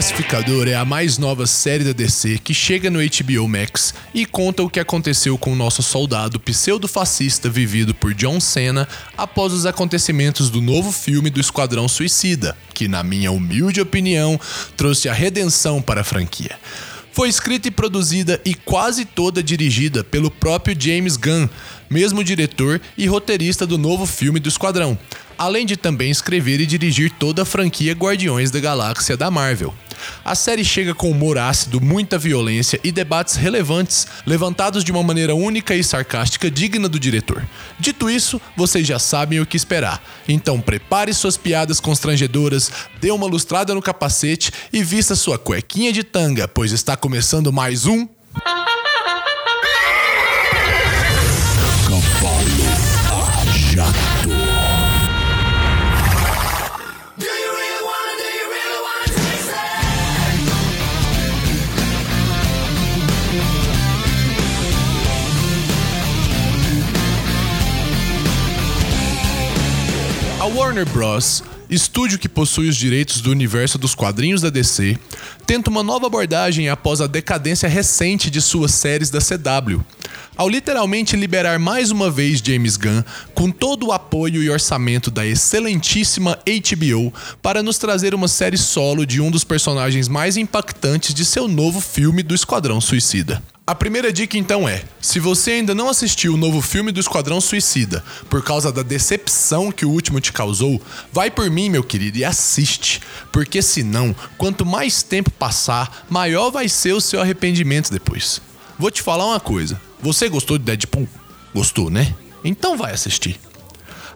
Pacificador é a mais nova série da DC que chega no HBO Max e conta o que aconteceu com o nosso soldado pseudo-fascista vivido por John Cena após os acontecimentos do novo filme do Esquadrão Suicida, que, na minha humilde opinião, trouxe a redenção para a franquia. Foi escrita e produzida e quase toda dirigida pelo próprio James Gunn, mesmo diretor e roteirista do novo filme do Esquadrão, além de também escrever e dirigir toda a franquia Guardiões da Galáxia da Marvel. A série chega com humor ácido, muita violência e debates relevantes, levantados de uma maneira única e sarcástica digna do diretor. Dito isso, vocês já sabem o que esperar. Então prepare suas piadas constrangedoras, dê uma lustrada no capacete e vista sua cuequinha de tanga, pois está começando mais um Warner Bros., estúdio que possui os direitos do universo dos quadrinhos da DC, tenta uma nova abordagem após a decadência recente de suas séries da CW, ao literalmente liberar mais uma vez James Gunn com todo o apoio e orçamento da excelentíssima HBO para nos trazer uma série solo de um dos personagens mais impactantes de seu novo filme do Esquadrão Suicida. A primeira dica então é: se você ainda não assistiu o novo filme do Esquadrão Suicida por causa da decepção que o último te causou, vai por mim, meu querido, e assiste, porque senão, quanto mais tempo passar, maior vai ser o seu arrependimento depois. Vou te falar uma coisa: você gostou de Deadpool? Gostou, né? Então vai assistir.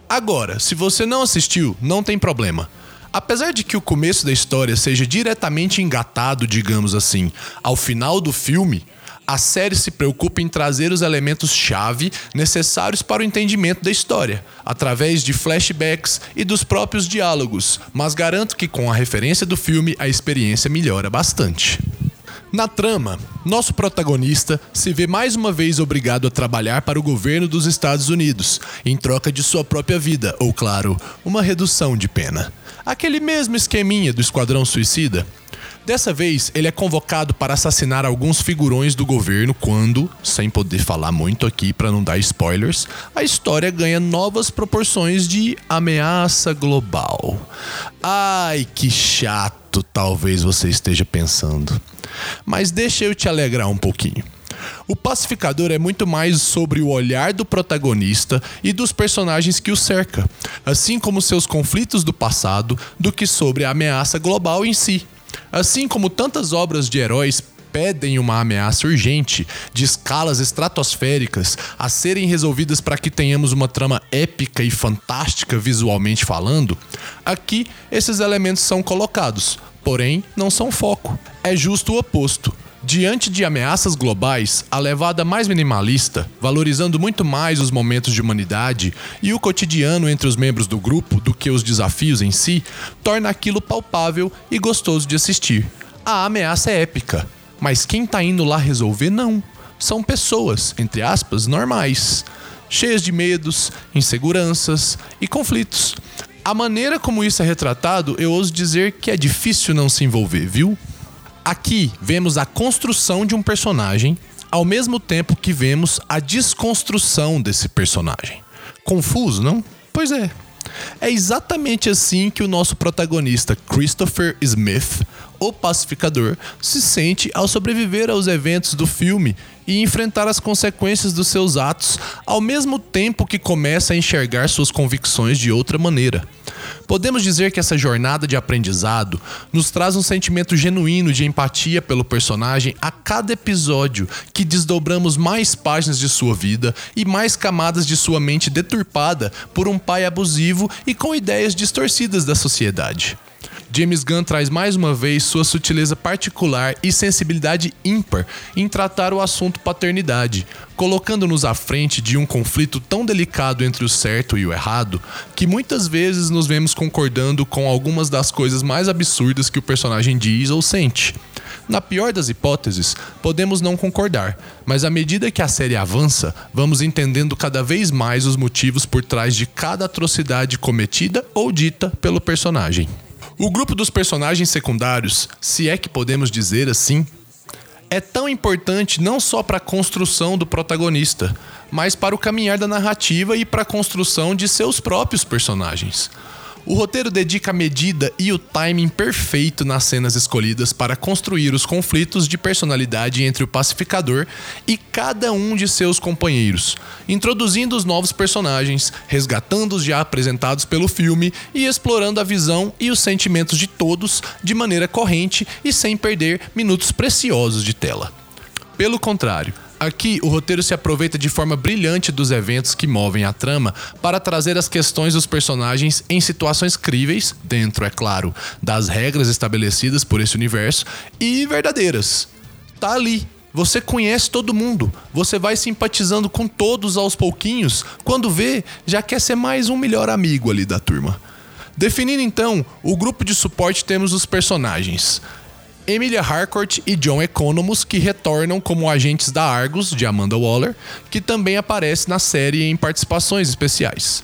Agora, se você não assistiu, não tem problema. Apesar de que o começo da história seja diretamente engatado, digamos assim, ao final do filme, a série se preocupa em trazer os elementos-chave necessários para o entendimento da história, através de flashbacks e dos próprios diálogos, mas garanto que com a referência do filme a experiência melhora bastante. Na trama, nosso protagonista se vê mais uma vez obrigado a trabalhar para o governo dos Estados Unidos, em troca de sua própria vida, ou, claro, uma redução de pena. Aquele mesmo esqueminha do Esquadrão Suicida, Dessa vez, ele é convocado para assassinar alguns figurões do governo quando, sem poder falar muito aqui para não dar spoilers, a história ganha novas proporções de ameaça global. Ai, que chato, talvez você esteja pensando. Mas deixa eu te alegrar um pouquinho. O Pacificador é muito mais sobre o olhar do protagonista e dos personagens que o cerca, assim como seus conflitos do passado, do que sobre a ameaça global em si. Assim como tantas obras de heróis pedem uma ameaça urgente, de escalas estratosféricas, a serem resolvidas para que tenhamos uma trama épica e fantástica visualmente falando, aqui esses elementos são colocados, porém não são foco. É justo o oposto. Diante de ameaças globais, a levada mais minimalista, valorizando muito mais os momentos de humanidade e o cotidiano entre os membros do grupo do que os desafios em si, torna aquilo palpável e gostoso de assistir. A ameaça é épica, mas quem tá indo lá resolver não. São pessoas, entre aspas, normais, cheias de medos, inseguranças e conflitos. A maneira como isso é retratado, eu ouso dizer que é difícil não se envolver, viu? Aqui vemos a construção de um personagem, ao mesmo tempo que vemos a desconstrução desse personagem. Confuso, não? Pois é. É exatamente assim que o nosso protagonista Christopher Smith, o pacificador, se sente ao sobreviver aos eventos do filme e enfrentar as consequências dos seus atos, ao mesmo tempo que começa a enxergar suas convicções de outra maneira. Podemos dizer que essa jornada de aprendizado nos traz um sentimento genuíno de empatia pelo personagem a cada episódio que desdobramos mais páginas de sua vida e mais camadas de sua mente deturpada por um pai abusivo e com ideias distorcidas da sociedade. James Gunn traz mais uma vez sua sutileza particular e sensibilidade ímpar em tratar o assunto paternidade, colocando-nos à frente de um conflito tão delicado entre o certo e o errado que muitas vezes nos vemos concordando com algumas das coisas mais absurdas que o personagem diz ou sente. Na pior das hipóteses, podemos não concordar, mas à medida que a série avança, vamos entendendo cada vez mais os motivos por trás de cada atrocidade cometida ou dita pelo personagem. O grupo dos personagens secundários, se é que podemos dizer assim, é tão importante não só para a construção do protagonista, mas para o caminhar da narrativa e para a construção de seus próprios personagens. O roteiro dedica a medida e o timing perfeito nas cenas escolhidas para construir os conflitos de personalidade entre o pacificador e cada um de seus companheiros, introduzindo os novos personagens, resgatando os já apresentados pelo filme e explorando a visão e os sentimentos de todos de maneira corrente e sem perder minutos preciosos de tela. Pelo contrário, Aqui, o roteiro se aproveita de forma brilhante dos eventos que movem a trama para trazer as questões dos personagens em situações críveis, dentro, é claro, das regras estabelecidas por esse universo, e verdadeiras. Tá ali. Você conhece todo mundo, você vai simpatizando com todos aos pouquinhos, quando vê, já quer ser mais um melhor amigo ali da turma. Definindo então o grupo de suporte, temos os personagens. Emilia Harcourt e John Economos, que retornam como agentes da Argus, de Amanda Waller, que também aparece na série em participações especiais.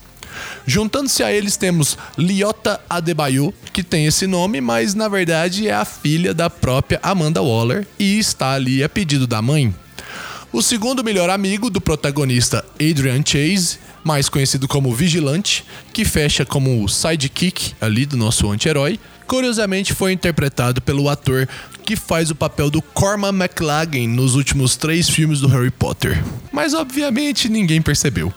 Juntando-se a eles temos Liota Adebayo, que tem esse nome, mas na verdade é a filha da própria Amanda Waller e está ali a pedido da mãe. O segundo melhor amigo do protagonista Adrian Chase, mais conhecido como Vigilante, que fecha como o sidekick ali do nosso anti-herói, curiosamente foi interpretado pelo ator que faz o papel do Cormac McLaggen nos últimos três filmes do Harry Potter. Mas obviamente ninguém percebeu.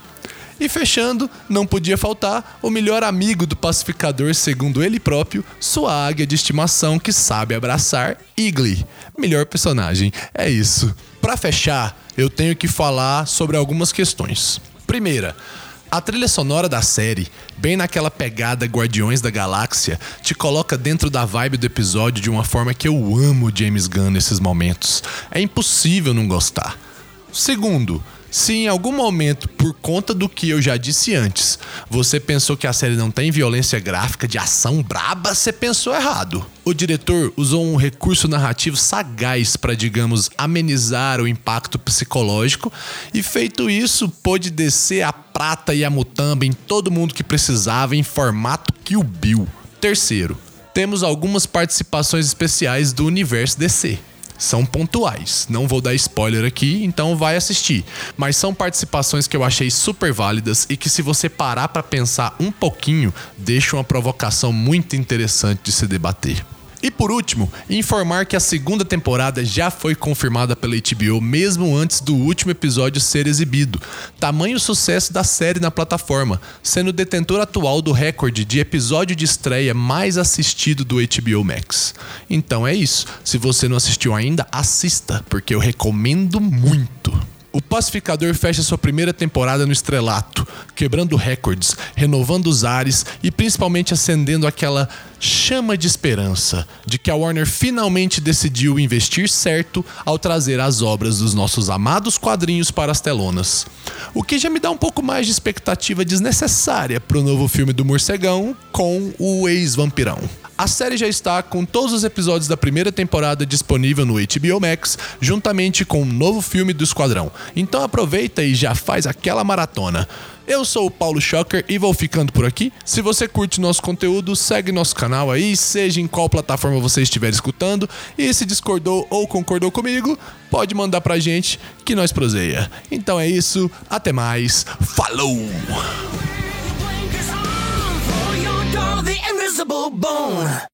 E fechando, não podia faltar o melhor amigo do pacificador, segundo ele próprio, sua águia de estimação que sabe abraçar, Igli. Melhor personagem, é isso. Para fechar, eu tenho que falar sobre algumas questões. Primeira, a trilha sonora da série, bem naquela pegada Guardiões da Galáxia, te coloca dentro da vibe do episódio de uma forma que eu amo James Gunn nesses momentos. É impossível não gostar. Segundo, se em algum momento, por conta do que eu já disse antes, você pensou que a série não tem violência gráfica de ação braba, você pensou errado. O diretor usou um recurso narrativo sagaz para, digamos, amenizar o impacto psicológico e, feito isso, pôde descer a prata e a mutamba em todo mundo que precisava em formato Kill Bill. Terceiro, temos algumas participações especiais do universo DC são pontuais. Não vou dar spoiler aqui, então vai assistir. Mas são participações que eu achei super válidas e que se você parar para pensar um pouquinho, deixa uma provocação muito interessante de se debater. E por último, informar que a segunda temporada já foi confirmada pela HBO mesmo antes do último episódio ser exibido. Tamanho sucesso da série na plataforma, sendo detentor atual do recorde de episódio de estreia mais assistido do HBO Max. Então é isso. Se você não assistiu ainda, assista, porque eu recomendo muito. O Pacificador fecha sua primeira temporada no estrelato, quebrando recordes, renovando os ares e principalmente acendendo aquela chama de esperança de que a Warner finalmente decidiu investir certo ao trazer as obras dos nossos amados quadrinhos para as telonas. O que já me dá um pouco mais de expectativa desnecessária para o novo filme do Morcegão com o ex-vampirão. A série já está com todos os episódios da primeira temporada disponível no HBO Max, juntamente com o um novo filme do Esquadrão. Então aproveita e já faz aquela maratona. Eu sou o Paulo Schocker e vou ficando por aqui. Se você curte nosso conteúdo, segue nosso canal aí, seja em qual plataforma você estiver escutando. E se discordou ou concordou comigo, pode mandar pra gente que nós proseia. Então é isso, até mais, falou! Invisible bone.